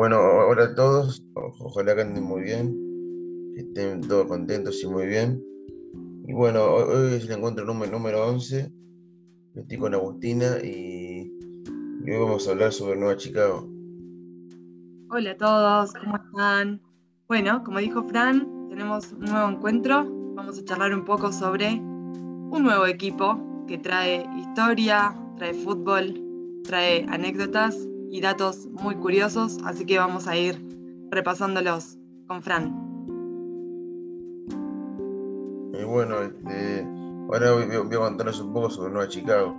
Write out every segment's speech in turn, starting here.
bueno, hola a todos, ojalá que anden muy bien, que estén todos contentos y muy bien. Y bueno, hoy es el encuentro número, número 11, estoy con Agustina y, hoy vamos a hablar sobre Nueva Chicago. Hola a todos, ¿cómo están? Bueno, como dijo Fran, tenemos un nuevo encuentro, vamos a charlar un poco sobre un nuevo equipo que trae historia, trae fútbol, trae anécdotas y datos muy curiosos, así que vamos a ir repasándolos con Fran. Y bueno, este, ahora voy, a contarles un poco sobre Nueva Chicago.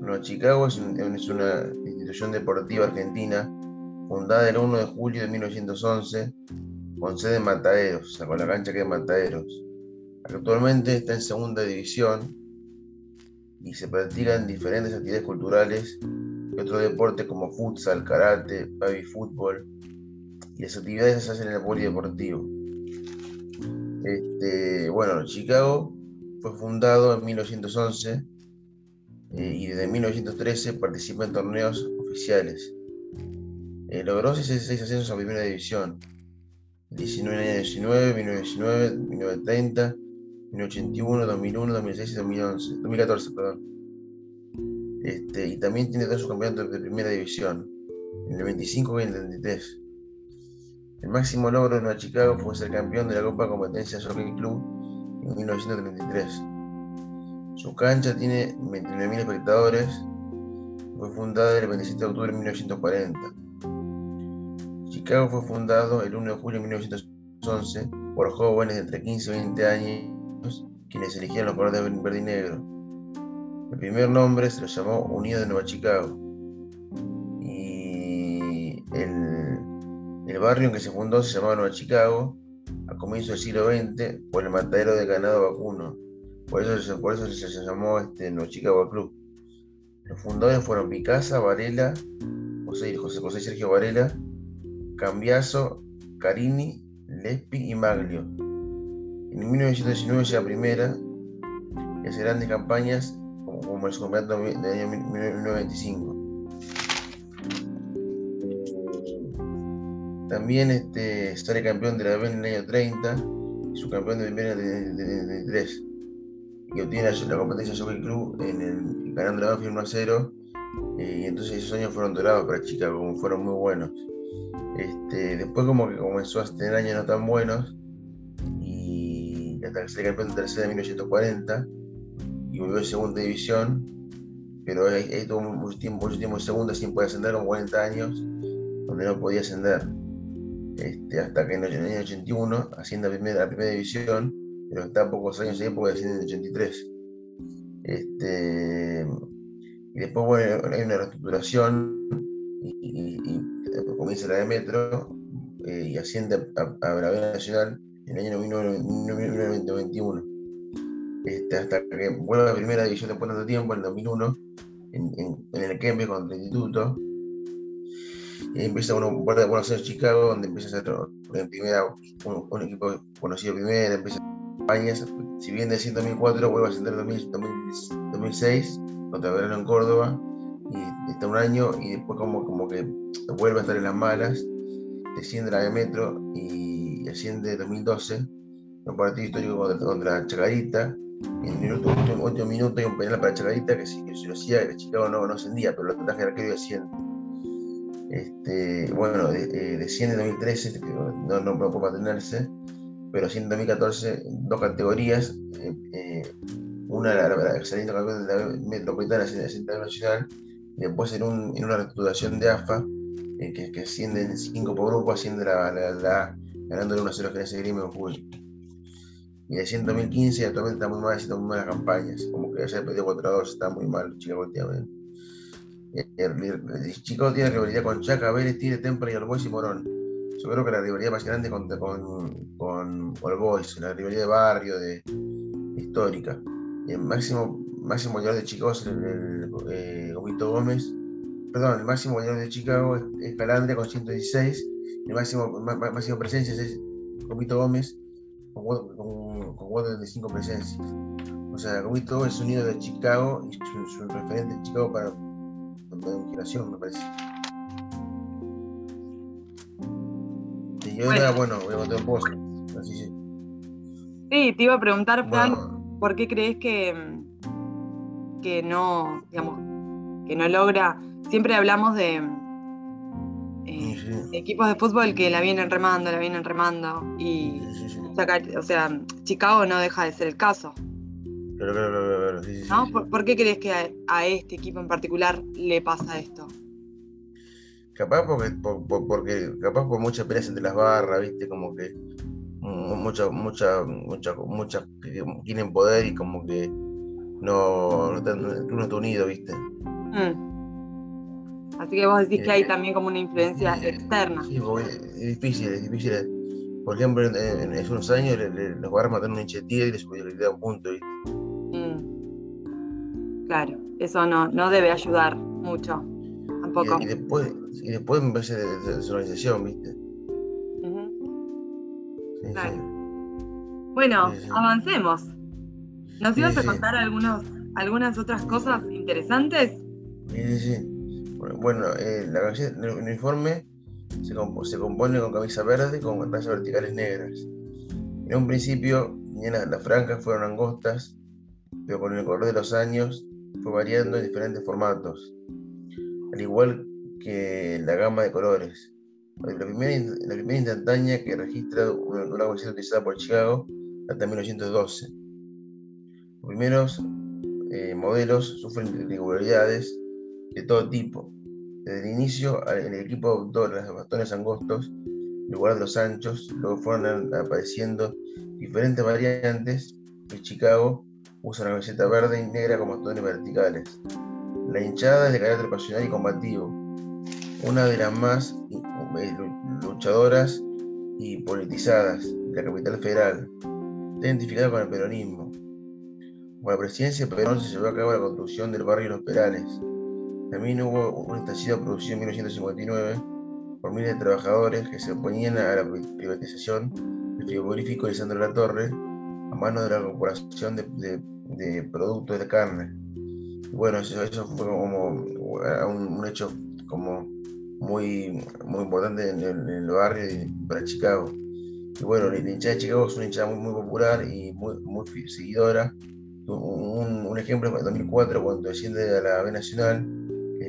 Nueva Chicago es, es una institución deportiva argentina fundada el 1 de julio de 1911 con sede en Mataderos, o sea, con la cancha que es Mataderos. Actualmente está en segunda división y se practican diferentes actividades culturales y otros deportes como futsal, karate, baby fútbol, y las actividades se hacen en el polideportivo. Este, bueno, Chicago fue fundado en 1911 eh, y desde 1913 participa en torneos oficiales. Eh, logró 6 ascensos a primera división. 1919, 1919, 1930, 1981, 2001, 2006 y 2011, 2014, perdón. Este, y también tiene dos campeonatos de primera división, en el 25 y en el 33. El máximo logro de Chicago fue ser campeón de la Copa Competencia Soccer Club en 1933. Su cancha tiene 29.000 espectadores. Fue fundada el 27 de octubre de 1940. Chicago fue fundado el 1 de julio de 1911 por jóvenes de entre 15 y 20 años quienes eligieron los colores de verde y negro. El primer nombre se lo llamó Unido de Nueva Chicago. Y el, barrio en que se fundó se llamaba Nueva Chicago a comienzos del siglo XX por el matadero de ganado vacuno. Por eso, por eso se, llamó este, Nueva Chicago Club. Los fundadores fueron Picasa, Varela, José, José, José Sergio Varela, Cambiaso, Carini, Lespi y Maglio. En 1919 llega primera y hace grandes campañas como el campeonato del año 1925. También este, sale campeón de la B en el año 30 y su campeón de primera en el 3. Y obtiene la, competencia Soccer Club en el, ganando la Banfield 1 a 0. Eh, y entonces esos años fueron dorados para Chicago, como fueron muy buenos. Este, después como que comenzó a tener años no tan buenos que sale campeón de tercera en 1940 y volvió a segunda división, pero ahí, tuvo mucho tiempo, mucho tiempo en segunda sin poder ascender, con 40 años, donde no podía ascender. Este, hasta que en el año 81 asciende a primera, primera división, pero está pocos años ahí porque asciende en el 83. Este, y después bueno, hay una reestructuración y, comienza la de Metro eh, y asciende a, a, la B Nacional en el año 1921. Este, hasta que vuelve a la primera división después de tanto tiempo, en el 2001, en, en, el Kempe contra el Instituto. Y empieza bueno, vuelve a Aires, Chicago, donde empieza a ser en primera, un, equipo conocido primero, empieza campañas. Si bien de 2004 vuelve a ascender en 2006 contra Verano en Córdoba, y está un año, y después como, como que vuelve a estar en las malas, desciende la de Metro y asciende en 2012, un partido histórico contra, contra Chacarita, en el último, último, minuto hay un penal para Chacarita que si, que si lo hacía, el Chicago no, no ascendía, pero el traje de arquero asciende. Este, bueno, eh, desciende en 2013, este, no, no, puede mantenerse, pero asciende en 2014 dos categorías, eh, eh, una la, la, saliendo campeón de la metropolitana asciende nacional, y después en, un, en una reestructuración de AFA, que, que asciende en 5 por grupo, asciende la, la ganándole 1-0 a ese Gremio en julio. Y de 2015 actualmente está muy mal, haciendo muy malas campañas. Como que ya se perdió 4 a 2, está muy mal Chicago últimamente. Chicago tiene rivalidad con Chaca, Vélez, Tigre, Tempra y All y Morón. Yo creo que la rivalidad más grande con, con, con All Boys, la rivalidad de barrio, de, histórica. Y el máximo, máximo goleador de Chicago es el, el eh, Gómez. Perdón, el máximo goleador de Chicago es, Calandria con 116. El máximo, máximo presencia es Gomito Gómez con, con, con 5 presencias. O sea, Gomito es un ídolo de Chicago y es un, referente en Chicago para la generación, me parece. Y yo era, bueno, voy a contar un poco. Así sí. Sí, te iba a preguntar, Fran, ¿por qué crees que, que no, digamos, que no logra? Siempre hablamos de, eh, equipos de fútbol que la vienen remando, la vienen remando. Y, o sea, Chicago no deja de ser el caso. Claro, claro, claro, ¿No? ¿Por, qué crees que a, este equipo en particular le pasa esto? Capaz porque, porque capaz por mucha pelea entre las barras, viste, como que muchas, muchas, muchas, muchas que tienen poder y como que no, no, uno está unido, viste. Mm. Así que vos decís que hay eh, también como una influencia eh, externa. Sí, es difícil, es difícil. Por ejemplo, en, esos unos años los barras mataron un hincha y les subieron un punto. Mm. Claro, eso no, no debe ayudar mucho, tampoco. Y, después, y después me parece de, desorganización, ¿viste? claro. Bueno, avancemos. ¿Nos ibas a contar algunos, algunas otras cosas interesantes? Sí, sí, Bueno, eh, la el uniforme se, compone con camisa verde con rayas verticales negras. En un principio, las franjas fueron angostas, pero con el correr de los años fue variando en diferentes formatos, al igual que la gama de colores. La primera, la instantánea que registra una, una utilizada por Chicago hasta 1912. Los primeros eh, modelos sufren irregularidades de todo tipo. Desde el inicio, el equipo adoptó los bastones angostos en lugar de los anchos, luego fueron apareciendo diferentes variantes y Chicago usa una camiseta verde y negra con bastones verticales. La hinchada es de carácter pasional y combativo, una de las más eh, luchadoras y politizadas de la capital federal, está identificada con el peronismo. Con la presidencia de Perón se llevó a cabo la construcción del barrio Los Perales, también hubo un estallido producido en 1959 por miles de trabajadores que se oponían a la privatización del frigorífico de Sandro La Torre a mano de la Corporación de, Productos de Carne. Y bueno, eso, fue como un, hecho como muy, muy importante en el, barrio y para Chicago. Y bueno, la hinchada de Chicago es una hinchada muy, muy popular y muy, muy seguidora. Un, un ejemplo es en 2004 cuando desciende a la B Nacional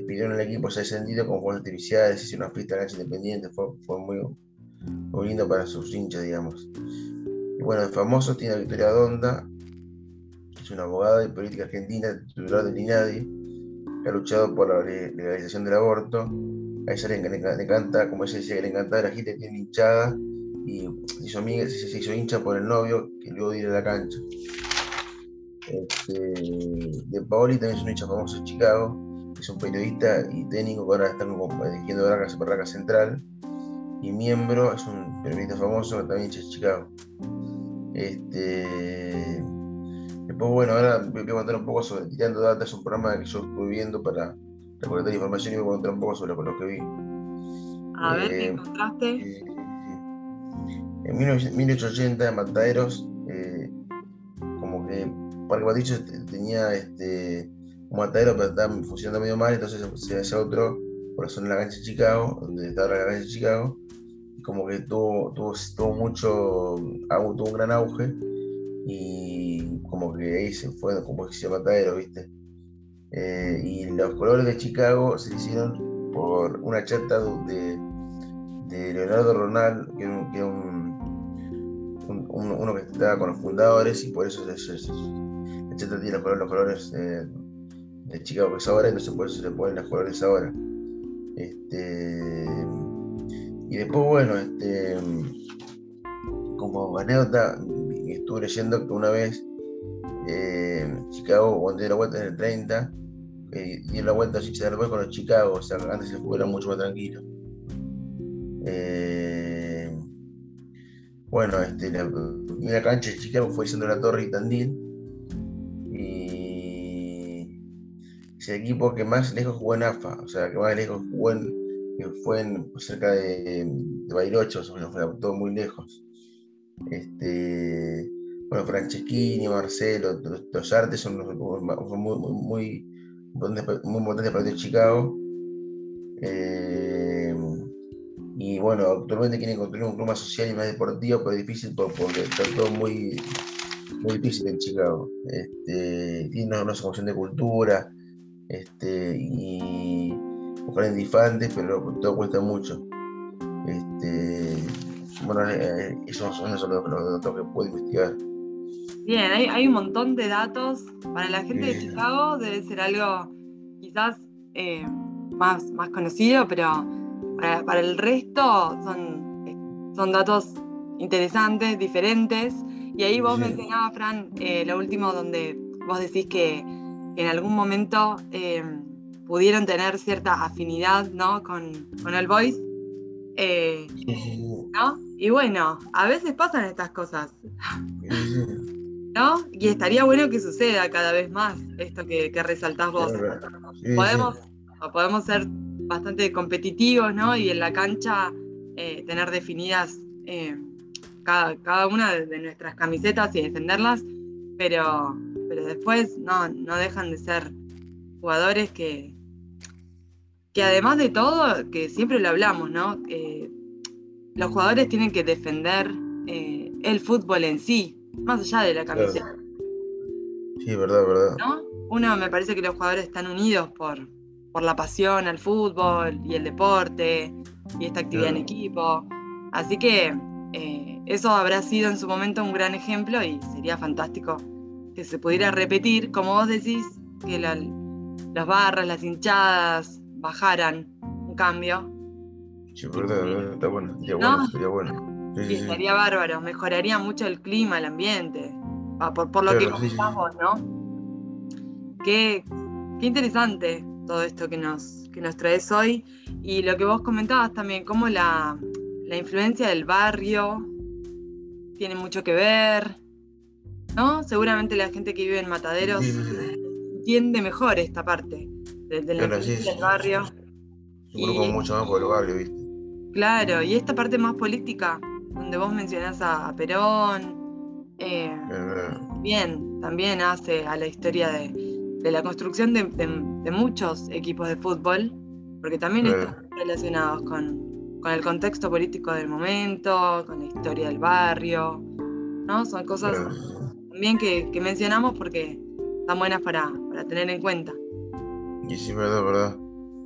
pidieron el equipo se ha descendido con juegos artificiales, hizo una fiesta cancha independiente, fue, fue muy, muy, lindo para sus hinchas, digamos. Y bueno, el famoso tiene a Victoria Donda, es una abogada de política argentina, titular del INADI, que ha luchado por la legalización del aborto. A ella le, le, encanta, como ella decía, que le encantaba la gente, tiene hinchada y se hizo, amiga, se, hizo hincha por el novio que luego dio a la cancha. Este, de Paoli también es un hincha famoso en Chicago, es un periodista y técnico que ahora está dirigiendo Barraca, Central. Y miembro, es un periodista famoso que también es de Chicago. Este, después, bueno, ahora voy a contar un poco sobre Tirando Data, es un programa que yo estuve viendo para recolectar información y voy a contar un poco sobre lo que vi. A ver, ¿qué eh, encontraste? Eh, en 1880, en Mataderos, eh, como que Parque Patricio tenía este, matadero, pero estaba funcionando medio mal, entonces se hace otro por la zona de la cancha de Chicago, donde estaba la cancha de Chicago, como que tuvo, tuvo, tuvo mucho, tuvo un gran auge, y como que ahí se fue como que se matadero, ¿viste? Eh, y los colores de Chicago se hicieron por una chata de, de Leonardo Ronald, que era, un, uno que estaba con los fundadores, y por eso la chata tiene los colores, los colores eh, de Chicago que es ahora, entonces por eso se ponen las colores ahora. Este, y después, bueno, este, como anécdota, estuve leyendo que una vez eh, Chicago, cuando dio la vuelta en el 30, eh, dio la vuelta del con los Chicago, o sea, antes el era mucho más tranquilo. Eh, bueno, este, la primera cancha de Chicago fue siendo la Torre y Tandil, el equipo que más lejos jugó en AFA, o sea, que más lejos jugó en, que fue cerca de, de o sea, fue todo muy lejos. Este, bueno, Franceschini, Marcelo, los, artes son, muy, muy, muy, muy importantes para el Chicago. Eh, y bueno, actualmente quieren construir un club más social y más deportivo, pero es difícil porque está todo muy, muy difícil en Chicago. Este, tiene una, una de cultura este, y buscar difantes, pero todo cuesta mucho. Este, bueno, eh, esos son los, datos que puedo investigar. Bien, hay, un montón de datos. Para la gente de Chicago debe ser algo quizás eh, más, más conocido, pero para, el resto son, son datos interesantes, diferentes. Y ahí vos mencionabas, Fran, eh, lo último donde vos decís que, en algún momento eh, pudieron tener cierta afinidad ¿no? con, el voice. Eh, ¿no? Y bueno, a veces pasan estas cosas. ¿No? Y estaría bueno que suceda cada vez más esto que, que resaltás vos. podemos, podemos ser bastante competitivos, ¿no? Y en la cancha eh, tener definidas eh, cada, una de nuestras camisetas y defenderlas, pero, pero después no, no dejan de ser jugadores que, que además de todo, que siempre lo hablamos, ¿no? los jugadores tienen que defender eh, el fútbol en sí, más allá de la camiseta. Sí, verdad, verdad. ¿No? Uno me parece que los jugadores están unidos por, por la pasión al fútbol y el deporte y esta actividad en equipo. Así que eh, eso habrá sido en su momento un gran ejemplo y sería fantástico que se pudiera repetir, como vos decís, que las barras, las hinchadas bajaran un cambio. Sí, verdad, está bueno, estaría bueno, estaría bueno. Sí, estaría bárbaro, mejoraría mucho el clima, el ambiente, por, por lo que comentamos, ¿no? Qué, qué interesante todo esto que nos, que nos traes hoy. Y lo que vos comentabas también, cómo la, influencia del barrio tiene mucho que ver, ¿no? Seguramente la gente que vive en Mataderos entiende mejor esta parte del, del barrio. y, mucho más por el barrio, ¿viste? Claro, y esta parte más política, donde vos mencionás a, Perón, eh, bien, también hace a la historia de, de la construcción de, muchos equipos de fútbol, porque también están relacionados con, el contexto político del momento, con la historia del barrio, ¿no? Son cosas también que, mencionamos porque están buenas para, tener en cuenta. Y sí, verdad, verdad.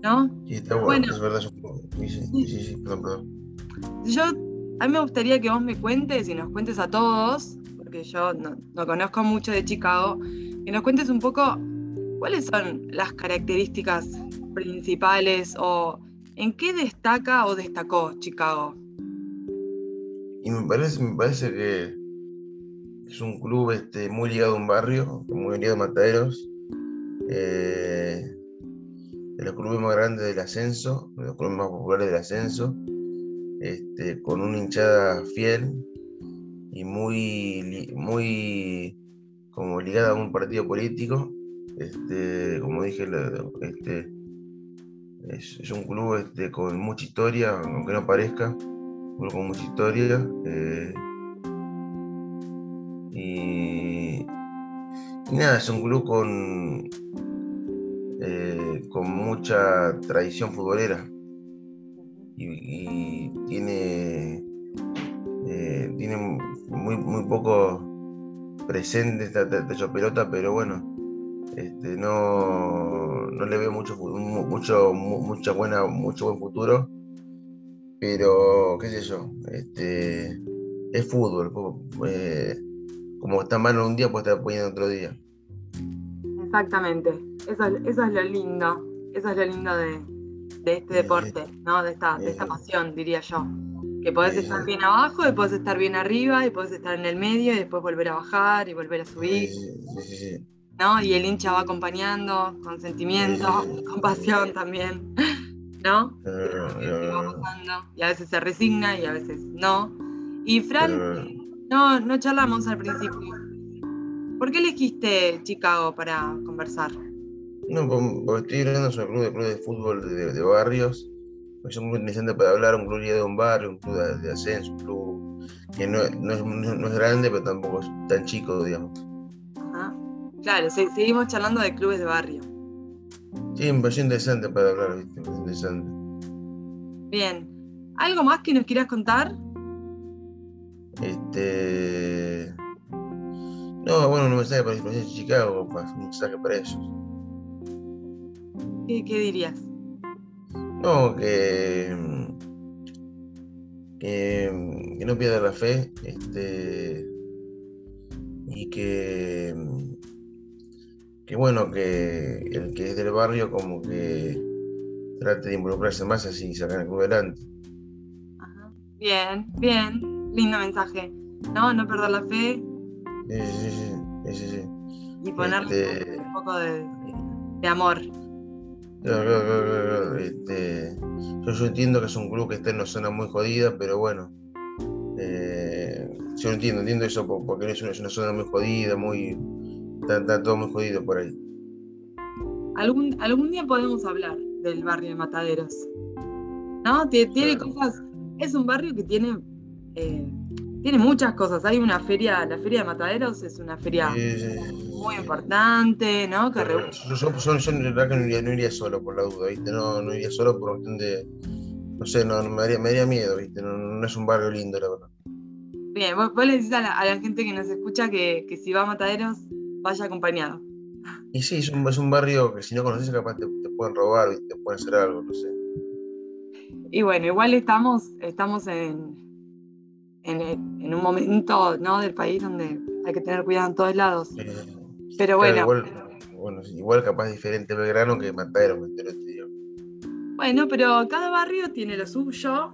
¿No? Sí, está bueno, es verdad. Sí, sí, sí, perdón, perdón. Yo, a mí me gustaría que vos me cuentes y nos cuentes a todos, porque yo no, no conozco mucho de Chicago, que nos cuentes un poco ¿Cuáles son las características principales o en qué destaca o destacó Chicago? Y me parece, me parece que es un club este, muy ligado a un barrio, muy ligado a Mataderos, eh, de los clubes más grandes del ascenso, de los clubes más populares del ascenso, este, con una hinchada fiel y muy, muy como ligada a un partido político este, como dije, este, es, un club este, con mucha historia, aunque no parezca, un club con mucha historia. Eh, y, nada, es un club con, eh, con mucha tradición futbolera. Y, tiene, eh, tiene muy, muy poco presente esta, esta pelota, pero bueno, este, no, no, le veo mucho, mucho, mucha buena, mucho buen futuro. Pero, qué sé yo, este, es fútbol. Eh, como está malo un día, pues está poniendo otro día. Exactamente. Eso, es lo lindo. Eso es lo lindo de, este deporte, ¿no? De esta, de esta pasión, diría yo. Que podés estar bien abajo, y podés estar bien arriba, y podés estar en el medio, y después volver a bajar y volver a subir. ¿No? Y el hincha va acompañando con sentimiento, con pasión también, ¿no? y a veces se resigna y a veces no. Y Fran, no, no charlamos al principio. ¿Por qué elegiste Chicago para conversar? No, porque estoy hablando sobre el club de, club de fútbol de, barrios es un club interesante para hablar, un club de un barrio, un club de, ascenso, un club que no, es, grande, pero tampoco es tan chico, digamos. Claro, seguimos charlando de clubes de barrio. Sí, me pareció interesante para hablar, ¿viste? Interesante. Bien. ¿Algo más que nos quieras contar? Este. No, bueno, un mensaje para la de Chicago, un mensaje para ellos. ¿Qué, ¿Qué, dirías? No, que, que, que no pierda la fe, este, y que, que bueno, que el que es del barrio como que trate de involucrarse más así y sacar el club adelante. Bien, bien, lindo mensaje. No, no perder la fe. Sí, sí, sí, sí, sí. Y ponerle este un poco de, de amor. Este, yo, entiendo que es un club que está en una zona muy jodida, pero bueno, eh, yo entiendo, entiendo eso porque es una, es una zona muy jodida, muy está, todo muy jodido por ahí. Algún, algún día podemos hablar del barrio de Mataderos, ¿no? Tiene, cosas, es un barrio que tiene eh, tiene muchas cosas. Hay una feria, la feria de Mataderos es una feria muy importante, ¿no? Que yo, yo, yo, verdad que no iría, no iría, solo por la duda, ¿viste? No, no iría solo por cuestión de. No sé, no, me, daría, me daría miedo, ¿viste? No, no, es un barrio lindo, la verdad. Bien, vos, le decís a la, gente que nos escucha que, que, si va a Mataderos, vaya acompañado. Y sí, es un, es un barrio que si no conoces, capaz te, te pueden robar, ¿viste? te pueden hacer algo, no sé. Y bueno, igual estamos, estamos en, en, un momento ¿no? del país donde hay que tener cuidado en todos lados. Pero bueno. igual, bueno, igual capaz diferente Belgrano que Matadero, Bueno, pero cada barrio tiene lo suyo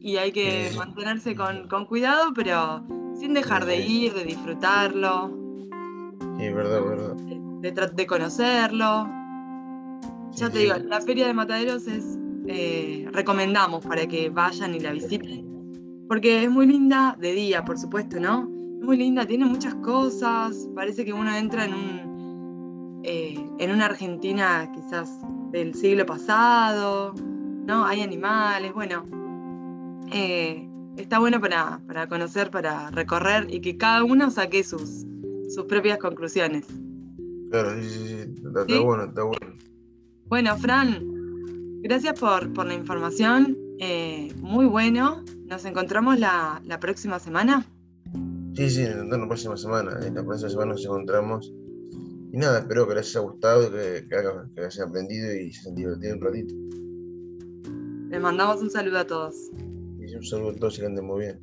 y hay que mantenerse con, cuidado, pero sin dejar de ir, de disfrutarlo. Sí, verdad, verdad. De, de, conocerlo. ya te digo, la feria de mataderos es, eh, recomendamos para que vayan y la visiten porque es muy linda de día, por supuesto, ¿no? Es muy linda, tiene muchas cosas, parece que uno entra en un eh, en una Argentina quizás del siglo pasado, ¿no? Hay animales, bueno. Eh, está bueno para, conocer, para recorrer y que cada uno saque sus, sus propias conclusiones. Claro, sí, sí, sí. Está, bueno, está bueno. Bueno, Fran, gracias por, por la información. Eh, muy bueno. ¿Nos encontramos la, próxima semana? Sí, sí, la próxima semana. En la próxima semana nos encontramos. Y nada, espero que les haya gustado, que, que, que hayan aprendido y se hayan divertido un ratito. Les mandamos un saludo a todos. Y un saludo a todos y que anden muy bien.